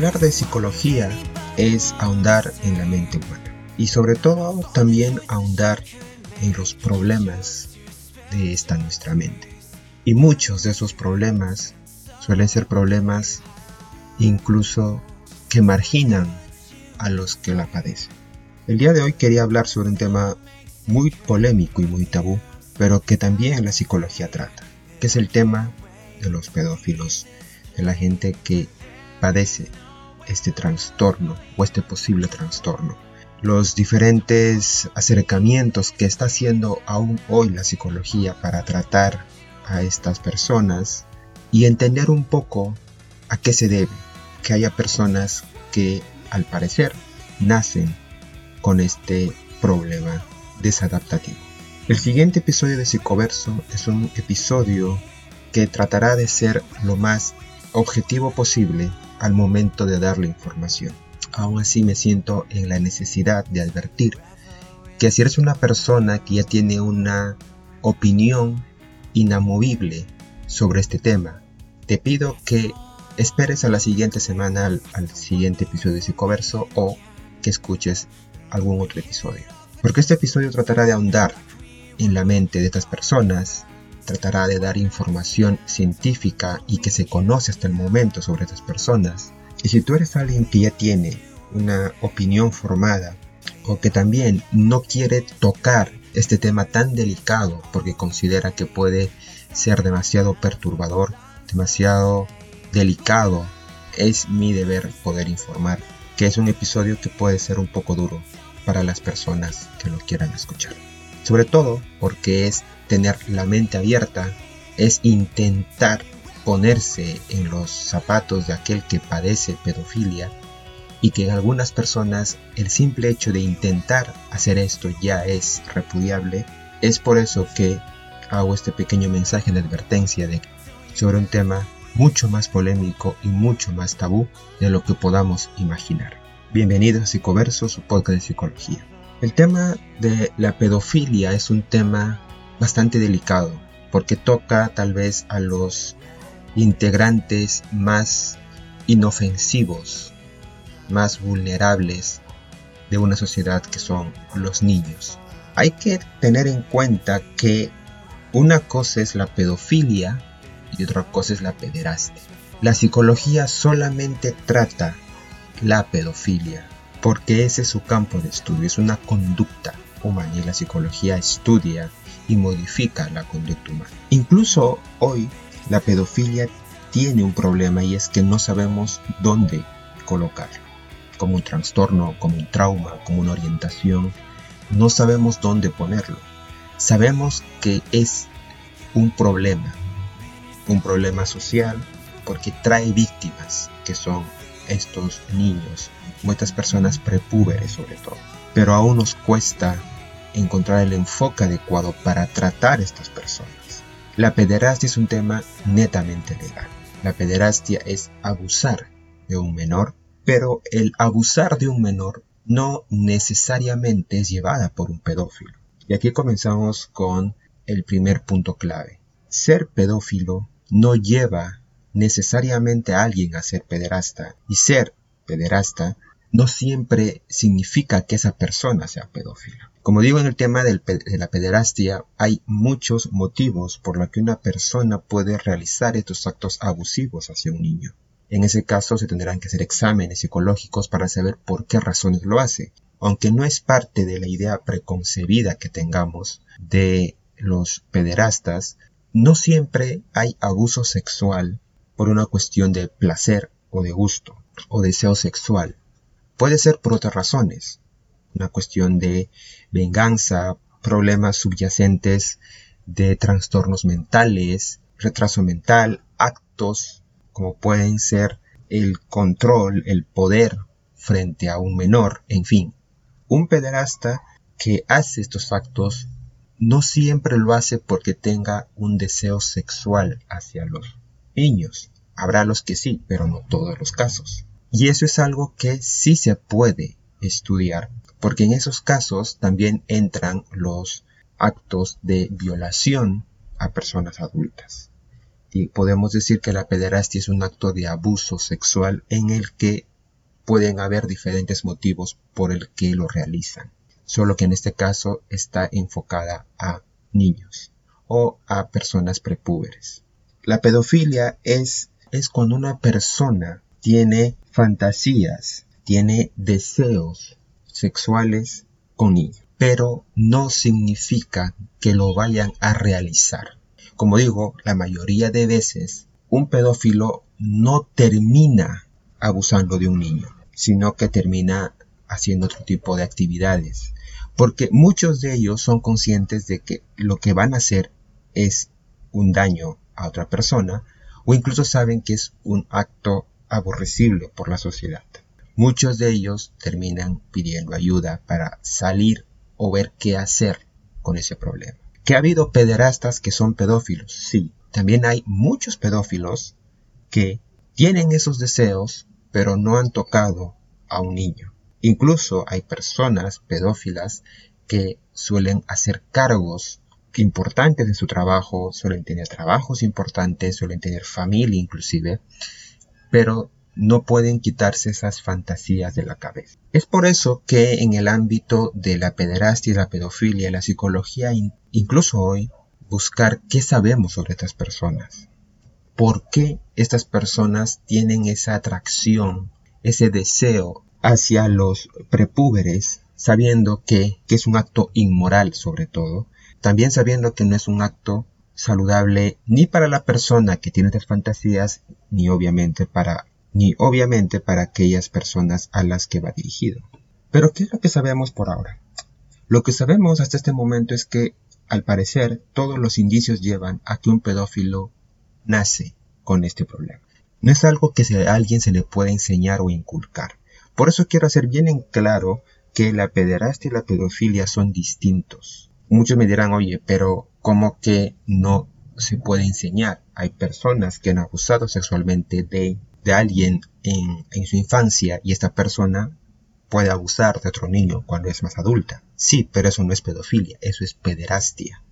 Hablar de psicología es ahondar en la mente humana y sobre todo también ahondar en los problemas de esta nuestra mente. Y muchos de esos problemas suelen ser problemas incluso que marginan a los que la padecen. El día de hoy quería hablar sobre un tema muy polémico y muy tabú, pero que también la psicología trata, que es el tema de los pedófilos, de la gente que padece este trastorno o este posible trastorno. Los diferentes acercamientos que está haciendo aún hoy la psicología para tratar a estas personas y entender un poco a qué se debe que haya personas que al parecer nacen con este problema desadaptativo. El siguiente episodio de Psicoverso es un episodio que tratará de ser lo más objetivo posible al momento de dar la información. Aún así me siento en la necesidad de advertir que si eres una persona que ya tiene una opinión inamovible sobre este tema, te pido que esperes a la siguiente semana al, siguiente episodio de Psicoverso o que escuches algún otro episodio. Porque este episodio tratará de ahondar en la mente de estas personas, tratará de dar información científica y que se conoce hasta el momento sobre estas personas. Y si tú eres alguien que ya tiene una opinión formada o que también no quiere tocar este tema tan delicado porque considera que puede ser demasiado perturbador, demasiado delicado, es mi deber poder informar que es un episodio que puede ser un poco duro para las personas que lo quieran escuchar. Sobre todo porque es tener la mente abierta, es intentar ponerse en los zapatos de aquel que padece pedofilia y que en algunas personas el simple hecho de intentar hacer esto ya es repudiable. Es por eso que hago este pequeño mensaje de advertencia sobre un tema mucho más polémico y mucho más tabú de lo que podamos imaginar. Bienvenidos a Psicoverso, su podcast de psicología. El tema de la pedofilia es un tema bastante delicado porque toca tal vez a los integrantes más inofensivos, más vulnerables de una sociedad que son los niños. Hay que tener en cuenta que una cosa es la pedofilia y otra cosa es la pederastia. La psicología solamente trata la pedofilia porque ese es su campo de estudio, es una conducta humana y la psicología estudia y modifica la conducta humana. Incluso hoy la pedofilia tiene un problema y es que no sabemos dónde colocarlo. Como un trastorno, como un trauma, como una orientación, no sabemos dónde ponerlo. Sabemos que es un problema, un problema social porque trae víctimas que son estos niños estas personas prepúberes sobre todo. Pero aún nos cuesta encontrar el enfoque adecuado para tratar a estas personas. La pederastia es un tema netamente legal. La pederastia es abusar de un menor, pero el abusar de un menor no necesariamente es llevada por un pedófilo. Y aquí comenzamos con el primer punto clave. Ser pedófilo no lleva necesariamente a alguien a ser pederasta y ser pederasta no siempre significa que esa persona sea pedófila. Como digo en el tema de la pederastia, hay muchos motivos por los que una persona puede realizar estos actos abusivos hacia un niño. En ese caso se tendrán que hacer exámenes psicológicos para saber por qué razones lo hace, aunque no es parte de la idea preconcebida que tengamos de los pederastas, no siempre hay abuso sexual por una cuestión de placer o de gusto o deseo sexual. Puede ser por otras razones, una cuestión de venganza, problemas subyacentes de trastornos mentales, retraso mental, actos como pueden ser el control, el poder frente a un menor, en fin. Un pederasta que hace estos actos no siempre lo hace porque tenga un deseo sexual hacia los niños. Habrá los que sí, pero no todos los casos. Y eso es algo que sí se puede estudiar, porque en esos casos también entran los actos de violación a personas adultas. Y podemos decir que la pederastia es un acto de abuso sexual en el que pueden haber diferentes motivos por el que lo realizan, solo que en este caso está enfocada a niños o a personas prepúberes. La pedofilia es, es cuando una persona tiene fantasías, tiene deseos sexuales con niños, pero no significa que lo vayan a realizar. Como digo, la mayoría de veces un pedófilo no termina abusando de un niño, sino que termina haciendo otro tipo de actividades. Porque muchos de ellos son conscientes de que lo que van a hacer es un daño a otra persona o incluso saben que es un acto aborrecible por la sociedad. Muchos de ellos terminan pidiendo ayuda para salir o ver qué hacer con ese problema. ¿Que ha habido pederastas que son pedófilos? Sí. También hay muchos pedófilos que tienen esos deseos, pero no han tocado a un niño. Incluso hay personas pedófilas que suelen hacer cargos importantes en su trabajo, suelen tener trabajos importantes, suelen tener familia inclusive, pero no pueden quitarse esas fantasías de la cabeza. Es por eso que en el ámbito de la pederastia y la pedofilia, la psicología, incluso hoy, buscar qué sabemos sobre estas personas. ¿Por qué estas personas tienen esa atracción, ese deseo hacia los prepúberes, sabiendo que, que es un acto inmoral sobre todo, también sabiendo que no es un acto saludable ni para la persona que tiene estas fantasías, ni obviamente para ni obviamente para aquellas personas a las que va dirigido. Pero ¿qué es lo que sabemos por ahora? Lo que sabemos hasta este momento es que, al parecer, todos los indicios llevan a que un pedófilo nace con este problema. No es algo que a alguien se le pueda enseñar o inculcar. Por eso quiero hacer bien en claro que la pederastia y la pedofilia son distintos. Muchos me dirán, oye, pero ¿cómo que no se puede enseñar? Hay personas que han abusado sexualmente de de alguien en, su infancia y esta persona puede abusar de otro niño cuando es más adulta. Sí, pero eso no es pedofilia, eso es pederastia.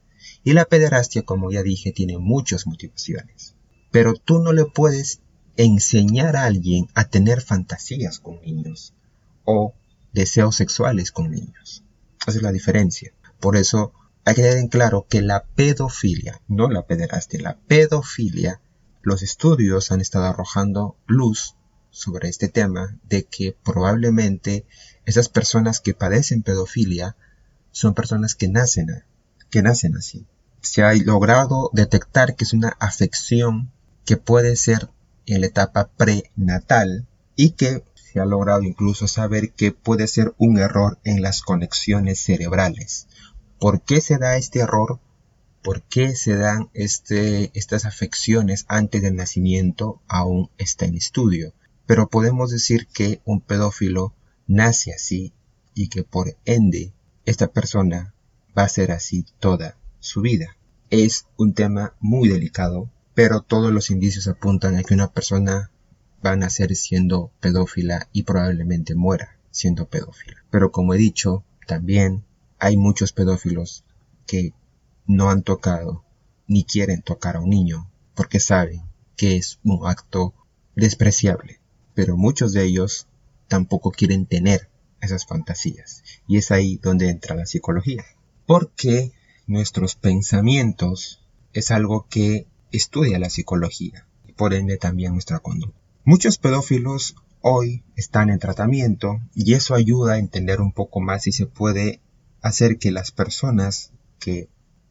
Y la pederastia, como ya dije, tiene muchas motivaciones. Pero tú no le puedes enseñar a alguien a tener fantasías con niños o deseos sexuales con niños. Esa es la diferencia. Por eso hay que tener en claro que la pedofilia, no la pederastia, la pedofilia los estudios han estado arrojando luz sobre este tema de que probablemente esas personas que padecen pedofilia son personas que nacen, que nacen así. Se ha logrado detectar que es una afección que puede ser en la etapa prenatal y que se ha logrado incluso saber que puede ser un error en las conexiones cerebrales. ¿Por qué se da este error? Por qué se dan este, estas afecciones antes del nacimiento aún está en estudio. Pero podemos decir que un pedófilo nace así y que por ende esta persona va a ser así toda su vida. Es un tema muy delicado, pero todos los indicios apuntan a que una persona va a nacer siendo pedófila y probablemente muera siendo pedófila. Pero como he dicho, también hay muchos pedófilos que no han tocado ni quieren tocar a un niño porque saben que es un acto despreciable. Pero muchos de ellos tampoco quieren tener esas fantasías. Y es ahí donde entra la psicología. Porque nuestros pensamientos es algo que estudia la psicología y por ende también nuestra conducta. Muchos pedófilos hoy están en tratamiento y eso ayuda a entender un poco más si se puede hacer que las personas que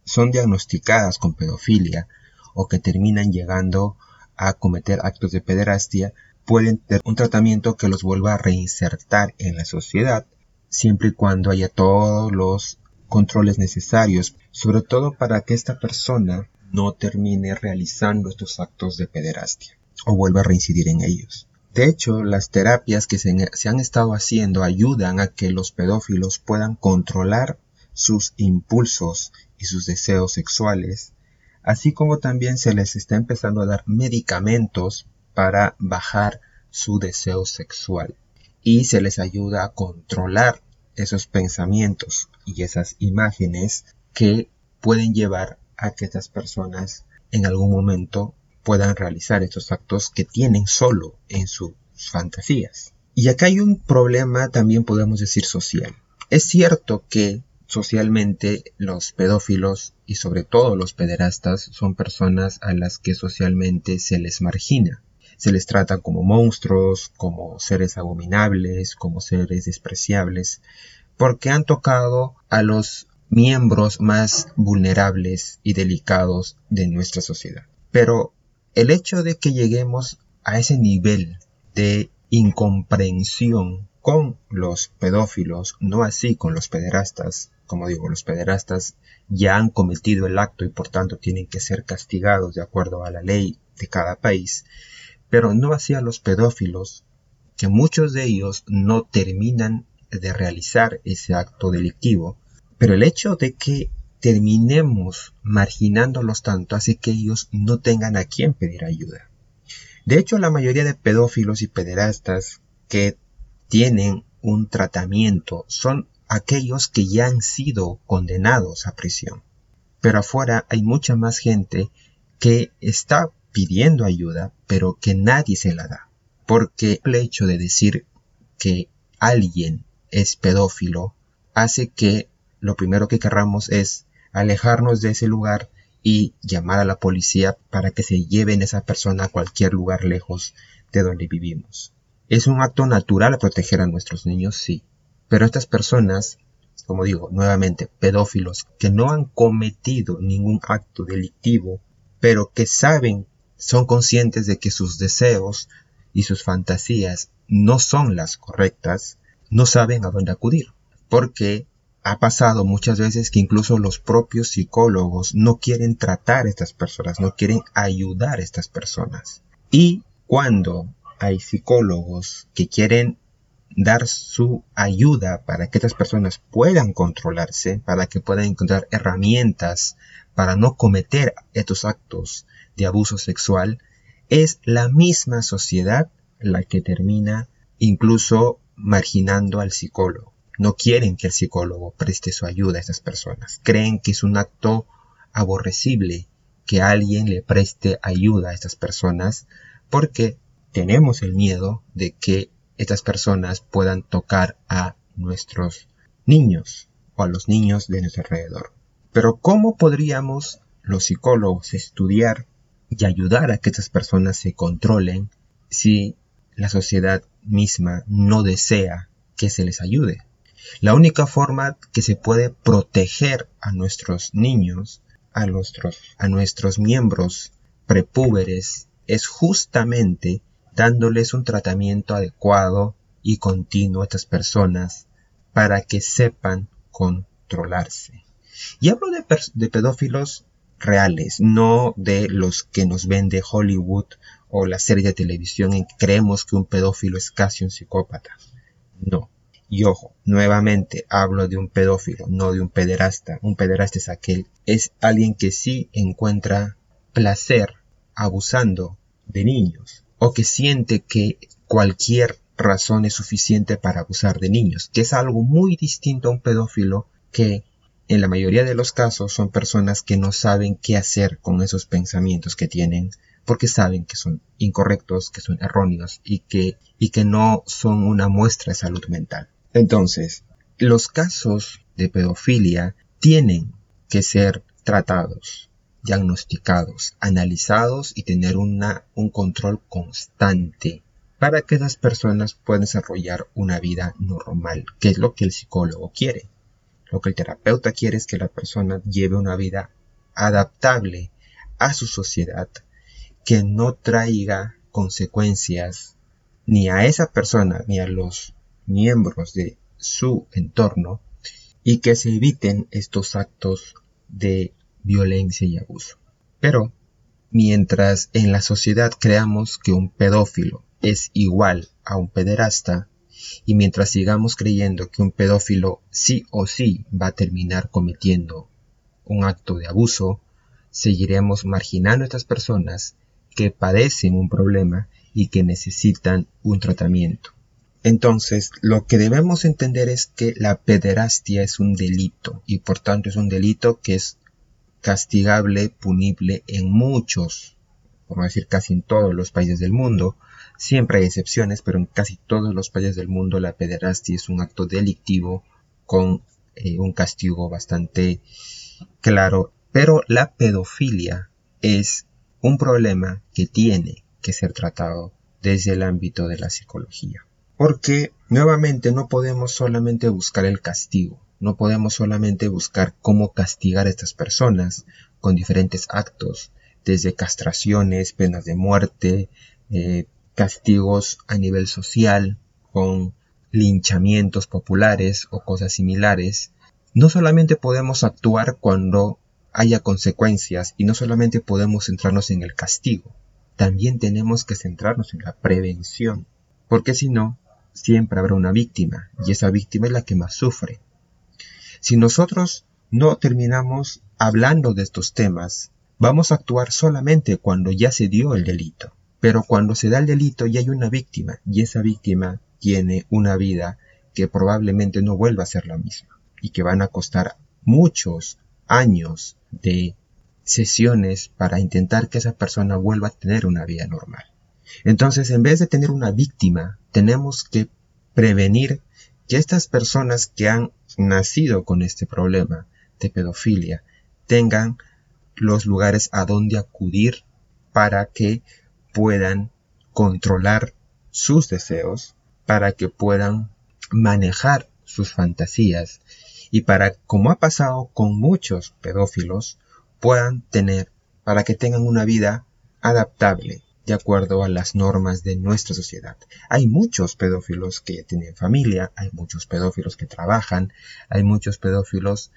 son diagnosticadas con pedofilia o que terminan llegando a cometer actos de pederastia pueden tener un tratamiento que los vuelva a reinsertar en la sociedad siempre y cuando haya todos los controles necesarios, sobre todo para que esta persona no termine realizando estos actos de pederastia o vuelva a reincidir en ellos. De hecho, las terapias que se, han estado haciendo ayudan a que los pedófilos puedan controlar sus impulsos y sus deseos sexuales, así como también se les está empezando a dar medicamentos para bajar su deseo sexual y se les ayuda a controlar esos pensamientos y esas imágenes que pueden llevar a que estas personas en algún momento puedan realizar estos actos que tienen solo en sus fantasías. Y acá hay un problema también podemos decir social. Es cierto que socialmente los pedófilos y sobre todo los pederastas son personas a las que socialmente se les margina. Se les trata como monstruos, como seres abominables, como seres despreciables, porque han tocado a los miembros más vulnerables y delicados de nuestra sociedad. Pero el hecho de que lleguemos a ese nivel de incomprensión con los pedófilos, no así con los pederastas, como digo, los pederastas ya han cometido el acto y por tanto tienen que ser castigados de acuerdo a la ley de cada país, pero no así a los pedófilos, que muchos de ellos no terminan de realizar ese acto delictivo, pero el hecho de que terminemos marginándolos tanto hace que ellos no tengan a quién pedir ayuda. De hecho, la mayoría de pedófilos y pederastas que tienen un tratamiento son aquellos que ya han sido condenados a prisión. Pero afuera hay mucha más gente que está pidiendo ayuda, pero que nadie se la da. Porque el hecho de decir que alguien es pedófilo hace que lo primero que querramos es alejarnos de ese lugar y llamar a la policía para que se lleven esa persona a cualquier lugar lejos de donde vivimos. Es un acto natural proteger a nuestros niños, sí, pero estas personas, como digo, nuevamente, pedófilos, que no han cometido ningún acto delictivo, pero que saben, son conscientes de que sus deseos y sus fantasías no son las correctas, no saben a dónde acudir, porque ha pasado muchas veces que incluso los propios psicólogos no quieren tratar a estas personas, no quieren ayudar a estas personas. Y cuando hay psicólogos que quieren dar su ayuda para que estas personas puedan controlarse, para que puedan encontrar herramientas para no cometer estos actos de abuso sexual, es la misma sociedad la que termina incluso marginando al psicólogo. No quieren que el psicólogo preste su ayuda a estas personas. Creen que es un acto aborrecible que alguien le preste ayuda a estas personas porque tenemos el miedo de que estas personas puedan tocar a nuestros niños o a los niños de nuestro alrededor. Pero ¿cómo podríamos los psicólogos estudiar y ayudar a que estas personas se controlen si la sociedad misma no desea que se les ayude? La única forma que se puede proteger a nuestros niños, a nuestros, a nuestros miembros prepúberes, es justamente dándoles un tratamiento adecuado y continuo a estas personas para que sepan controlarse. Y hablo de, pedófilos reales, no de los que nos vende Hollywood o la serie de televisión en que creemos que un pedófilo es casi un psicópata. No. Y ojo, nuevamente hablo de un pedófilo, no de un pederasta. Un pederasta es aquel, es alguien que sí encuentra placer abusando de niños o que siente que cualquier razón es suficiente para abusar de niños, que es algo muy distinto a un pedófilo que en la mayoría de los casos son personas que no saben qué hacer con esos pensamientos que tienen porque saben que son incorrectos, que son erróneos y que, y que no son una muestra de salud mental. Entonces, los casos de pedofilia tienen que ser tratados diagnosticados, analizados y tener una, un control constante para que esas personas puedan desarrollar una vida normal, que es lo que el psicólogo quiere. Lo que el terapeuta quiere es que la persona lleve una vida adaptable a su sociedad, que no traiga consecuencias ni a esa persona ni a los miembros de su entorno y que se eviten estos actos de violencia y abuso. Pero, mientras en la sociedad creamos que un pedófilo es igual a un pederasta, y mientras sigamos creyendo que un pedófilo sí o sí va a terminar cometiendo un acto de abuso, seguiremos marginando a estas personas que padecen un problema y que necesitan un tratamiento. Entonces, lo que debemos entender es que la pederastia es un delito y por tanto es un delito que es castigable, punible en muchos por no decir casi en todos los países del mundo. Siempre hay excepciones, pero en casi todos los países del mundo la pederastia es un acto delictivo con eh, un castigo bastante claro. Pero la pedofilia es un problema que tiene que ser tratado desde el ámbito de la psicología. Porque nuevamente no podemos solamente buscar el castigo, no podemos solamente buscar cómo castigar a estas personas con diferentes actos, desde castraciones, penas de muerte, eh, castigos a nivel social, con linchamientos populares o cosas similares. No solamente podemos actuar cuando haya consecuencias y no solamente podemos centrarnos en el castigo, también tenemos que centrarnos en la prevención, porque si no, siempre habrá una víctima y esa víctima es la que más sufre. Si nosotros no terminamos hablando de estos temas, vamos a actuar solamente cuando ya se dio el delito. Pero cuando se da el delito ya hay una víctima y esa víctima tiene una vida que probablemente no vuelva a ser la misma y que van a costar muchos años de sesiones para intentar que esa persona vuelva a tener una vida normal. Entonces, en vez de tener una víctima, tenemos que prevenir que estas personas que han nacido con este problema de pedofilia tengan los lugares a donde acudir para que puedan controlar sus deseos, para que puedan manejar sus fantasías y para, como ha pasado con muchos pedófilos, puedan tener, para que tengan una vida adaptable de acuerdo a las normas de nuestra sociedad. Hay muchos pedófilos que tienen familia, hay muchos pedófilos que trabajan, hay muchos pedófilos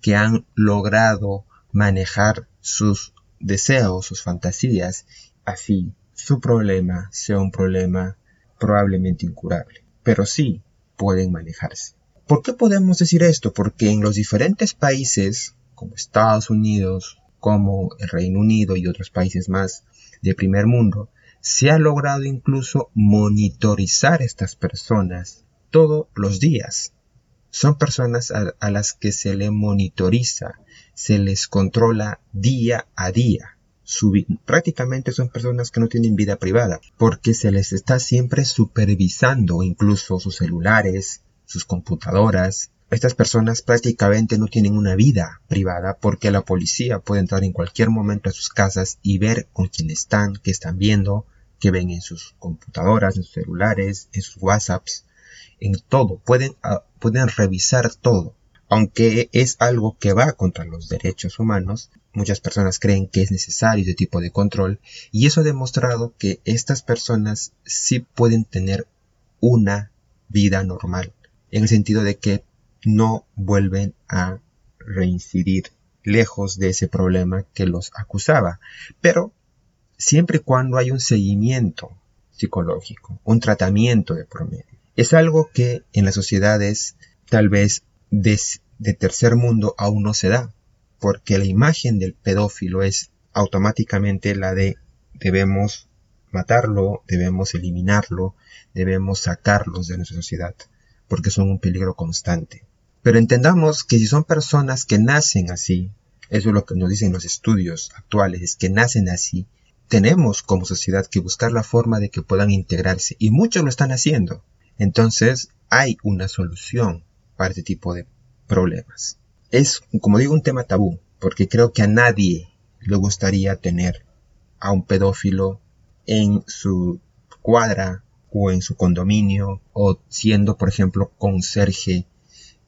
que han logrado manejar sus deseos, sus fantasías, así su problema sea un problema probablemente incurable, pero sí pueden manejarse. ¿Por qué podemos decir esto? Porque en los diferentes países, como Estados Unidos, como el Reino Unido y otros países más de primer mundo, se ha logrado incluso monitorizar estas personas todos los días. Son personas a, las que se le monitoriza, se les controla día a día. prácticamente son personas que no tienen vida privada, porque se les está siempre supervisando incluso sus celulares, sus computadoras. Estas personas prácticamente no tienen una vida privada porque la policía puede entrar en cualquier momento a sus casas y ver con quién están, qué están viendo, qué ven en sus computadoras, en sus celulares, en sus WhatsApps, en todo. Pueden, ah, pueden revisar todo. Aunque es algo que va contra los derechos humanos, muchas personas creen que es necesario ese tipo de control y eso ha demostrado que estas personas sí pueden tener una vida normal en el sentido de que no vuelven a reincidir lejos de ese problema que los acusaba. Pero siempre y cuando hay un seguimiento psicológico, un tratamiento de promedio. Es algo que en las sociedades tal vez de, de tercer mundo aún no se da, porque la imagen del pedófilo es automáticamente la de debemos matarlo, debemos eliminarlo, debemos sacarlos de nuestra sociedad porque son un peligro constante. Pero entendamos que si son personas que nacen así, eso es lo que nos dicen los estudios actuales, es que nacen así, tenemos como sociedad que buscar la forma de que puedan integrarse y muchos lo están haciendo. Entonces hay una solución para este tipo de problemas. Es, como digo, un tema tabú, porque creo que a nadie le gustaría tener a un pedófilo en su cuadra o en su condominio o siendo, por ejemplo, conserje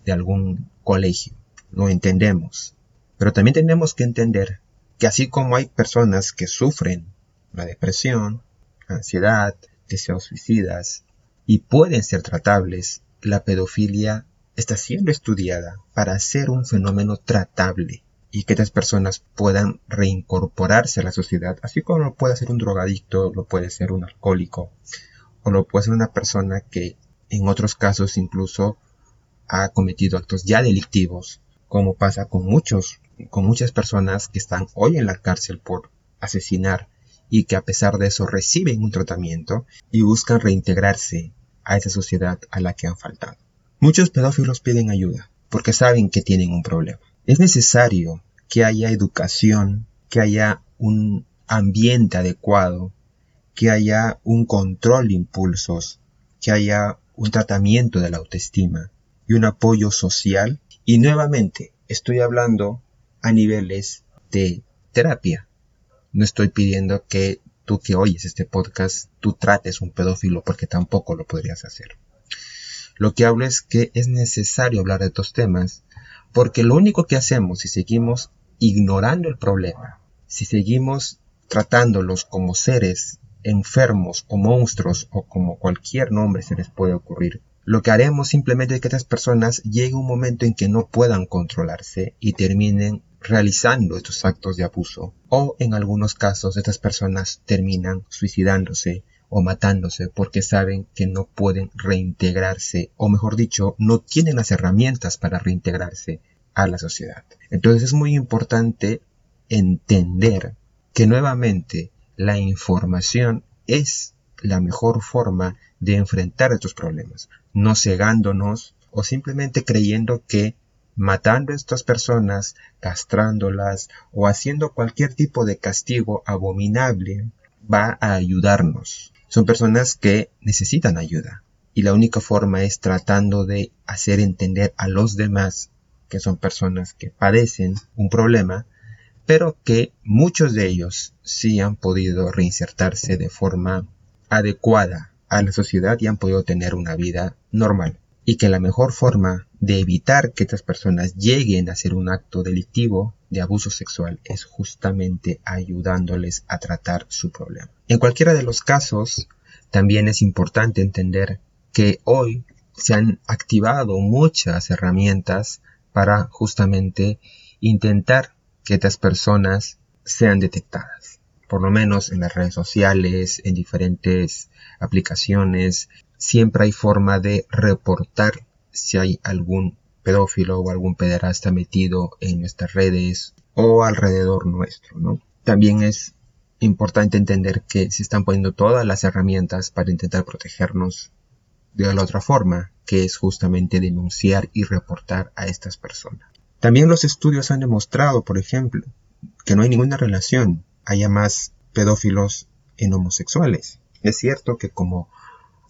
de algún colegio. Lo entendemos. Pero también tenemos que entender que así como hay personas que sufren la depresión, ansiedad, deseos suicidas y pueden ser tratables, la pedofilia está siendo estudiada para ser un fenómeno tratable y que estas personas puedan reincorporarse a la sociedad, así como lo puede ser un drogadicto, lo puede ser un alcohólico, o lo puede ser una persona que en otros casos incluso ha cometido actos ya delictivos, como pasa con muchos, con muchas personas que están hoy en la cárcel por asesinar y que a pesar de eso reciben un tratamiento y buscan reintegrarse a esa sociedad a la que han faltado. Muchos pedófilos piden ayuda porque saben que tienen un problema. Es necesario que haya educación, que haya un ambiente adecuado, que haya un control de impulsos, que haya un tratamiento de la autoestima y un apoyo social. Y nuevamente estoy hablando a niveles de terapia. No estoy pidiendo que tú que oyes este podcast, tú trates un pedófilo porque tampoco lo podrías hacer. Lo que hablo es que es necesario hablar de estos temas porque lo único que hacemos si seguimos ignorando el problema, si seguimos tratándolos como seres enfermos o monstruos o como cualquier nombre se les puede ocurrir, lo que haremos simplemente es que estas personas llegue un momento en que no puedan controlarse y terminen realizando estos actos de abuso. O en algunos casos estas personas terminan suicidándose o matándose porque saben que no pueden reintegrarse o mejor dicho no tienen las herramientas para reintegrarse a la sociedad. Entonces es muy importante entender que nuevamente la información es la mejor forma de enfrentar estos problemas, no cegándonos o simplemente creyendo que matando a estas personas, castrándolas o haciendo cualquier tipo de castigo abominable va a ayudarnos. Son personas que necesitan ayuda y la única forma es tratando de hacer entender a los demás que son personas que padecen un problema, pero que muchos de ellos sí han podido reinsertarse de forma adecuada a la sociedad y han podido tener una vida normal y que la mejor forma de evitar que estas personas lleguen a hacer un acto delictivo de abuso sexual es justamente ayudándoles a tratar su problema. En cualquiera de los casos, también es importante entender que hoy se han activado muchas herramientas para justamente intentar que estas personas sean detectadas. Por lo menos en las redes sociales, en diferentes aplicaciones, siempre hay forma de reportar si hay algún pedófilo o algún pederasta metido en nuestras redes o alrededor nuestro, ¿no? También es importante entender que se están poniendo todas las herramientas para intentar protegernos de la otra forma, que es justamente denunciar y reportar a estas personas. También los estudios han demostrado, por ejemplo, que no hay ninguna relación, haya más pedófilos en homosexuales. Es cierto que como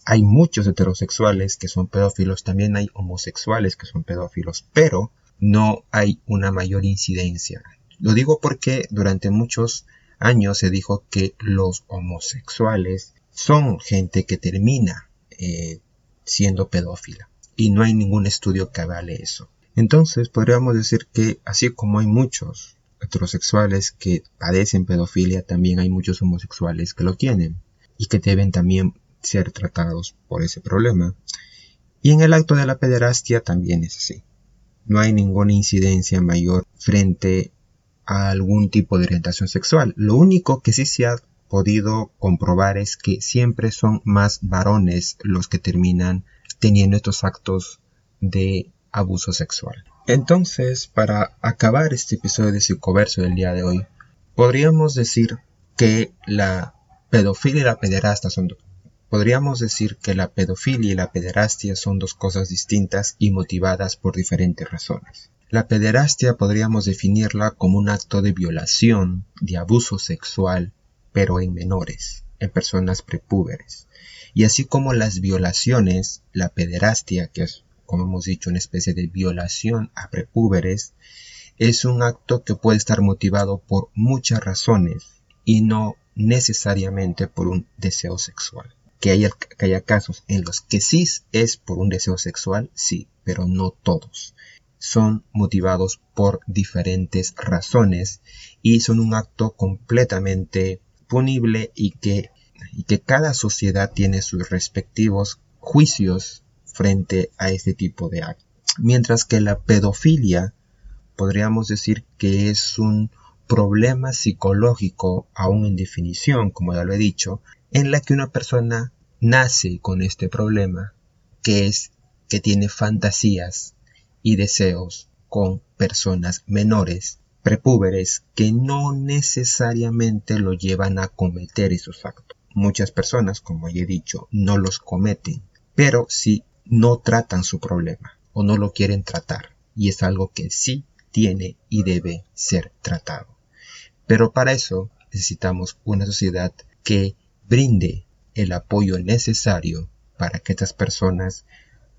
hay muchos heterosexuales que son pedófilos, también hay homosexuales que son pedófilos, pero no hay una mayor incidencia. Lo digo porque durante muchos años se dijo que los homosexuales son gente que termina eh, siendo pedófila y no hay ningún estudio que avale eso. Entonces podríamos decir que así como hay muchos heterosexuales que padecen pedofilia, también hay muchos homosexuales que lo tienen y que deben también ser tratados por ese problema. Y en el acto de la pederastia también es así. No hay ninguna incidencia mayor frente a algún tipo de orientación sexual. Lo único que sí se ha podido comprobar es que siempre son más varones los que terminan teniendo estos actos de abuso sexual. Entonces, para acabar este episodio de Psicoverso del día de hoy, podríamos decir que la pedofilia y la pederasta son Podríamos decir que la pedofilia y la pederastia son dos cosas distintas y motivadas por diferentes razones. La pederastia podríamos definirla como un acto de violación, de abuso sexual, pero en menores, en personas prepúberes. Y así como las violaciones, la pederastia, que es, como hemos dicho, una especie de violación a prepúberes, es un acto que puede estar motivado por muchas razones y no necesariamente por un deseo sexual que haya, casos en los que sí es por un deseo sexual, sí, pero no todos. Son motivados por diferentes razones y son un acto completamente punible y que, y que cada sociedad tiene sus respectivos juicios frente a este tipo de actos. Mientras que la pedofilia podríamos decir que es un problema psicológico aún en definición, como ya lo he dicho, en la que una persona nace con este problema, que es que tiene fantasías y deseos con personas menores, prepúberes, que no necesariamente lo llevan a cometer esos actos. Muchas personas, como ya he dicho, no los cometen, pero sí no tratan su problema o no lo quieren tratar, y es algo que sí tiene y debe ser tratado. Pero para eso necesitamos una sociedad que brinde el apoyo necesario para que estas personas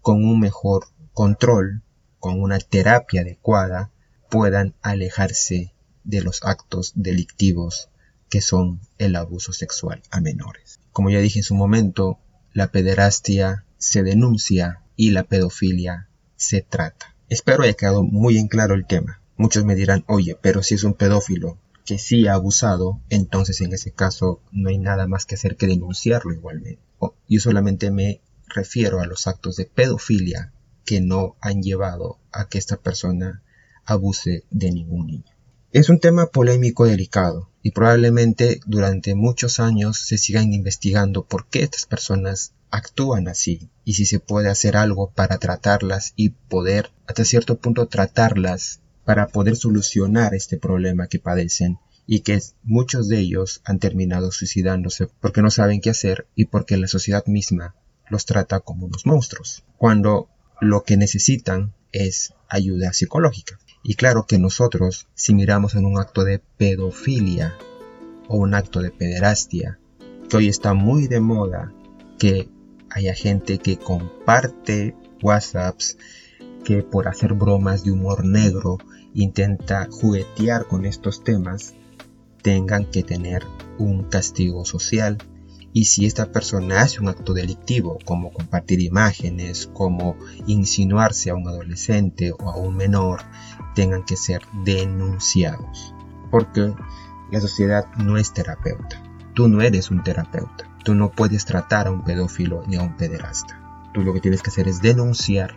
con un mejor control, con una terapia adecuada, puedan alejarse de los actos delictivos que son el abuso sexual a menores. Como ya dije en su momento, la pederastia se denuncia y la pedofilia se trata. Espero haya quedado muy en claro el tema. Muchos me dirán, oye, pero si es un pedófilo que sí ha abusado, entonces en ese caso no hay nada más que hacer que denunciarlo igualmente. yo solamente me refiero a los actos de pedofilia que no han llevado a que esta persona abuse de ningún niño. Es un tema polémico delicado y probablemente durante muchos años se sigan investigando por qué estas personas actúan así y si se puede hacer algo para tratarlas y poder hasta cierto punto tratarlas para poder solucionar este problema que padecen y que muchos de ellos han terminado suicidándose porque no saben qué hacer y porque la sociedad misma los trata como unos monstruos, cuando lo que necesitan es ayuda psicológica. Y claro que nosotros, si miramos en un acto de pedofilia o un acto de pederastia, que hoy está muy de moda que haya gente que comparte WhatsApps, que por hacer bromas de humor negro intenta juguetear con estos temas, tengan que tener un castigo social. Y si esta persona hace un acto delictivo, como compartir imágenes, como insinuarse a un adolescente o a un menor, tengan que ser denunciados. Porque la sociedad no es terapeuta. Tú no eres un terapeuta. Tú no puedes tratar a un pedófilo ni a un pederasta. Tú lo que tienes que hacer es denunciar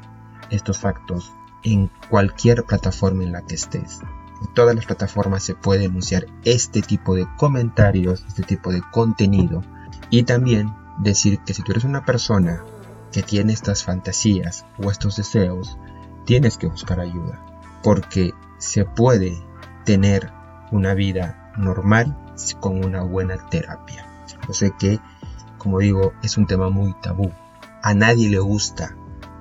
estos actos en cualquier plataforma en la que estés. En todas las plataformas se puede denunciar este tipo de comentarios, este tipo de contenido. Y también decir que si tú eres una persona que tiene estas fantasías o estos deseos, tienes que buscar ayuda. Porque se puede tener una vida normal con una buena terapia. Yo sé que como digo, es un tema muy tabú. A nadie le gusta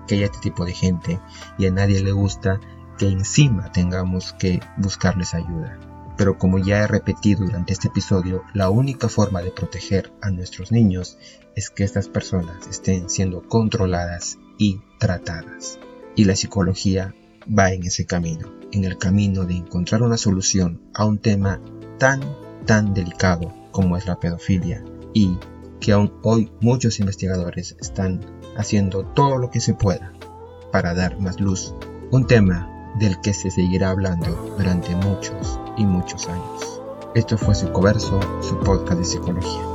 que haya este tipo de gente y a nadie le gusta que encima tengamos que buscarles ayuda. Pero como ya he repetido durante este episodio, la única forma de proteger a nuestros niños es que estas personas estén siendo controladas y tratadas. Y la psicología va en ese camino, en el camino de encontrar una solución a un tema tan, tan delicado como es la pedofilia y que aún hoy muchos investigadores están haciendo todo lo que se pueda para dar más luz, un tema del que se seguirá hablando durante muchos y muchos años. Esto fue Psicoverso, su podcast de psicología.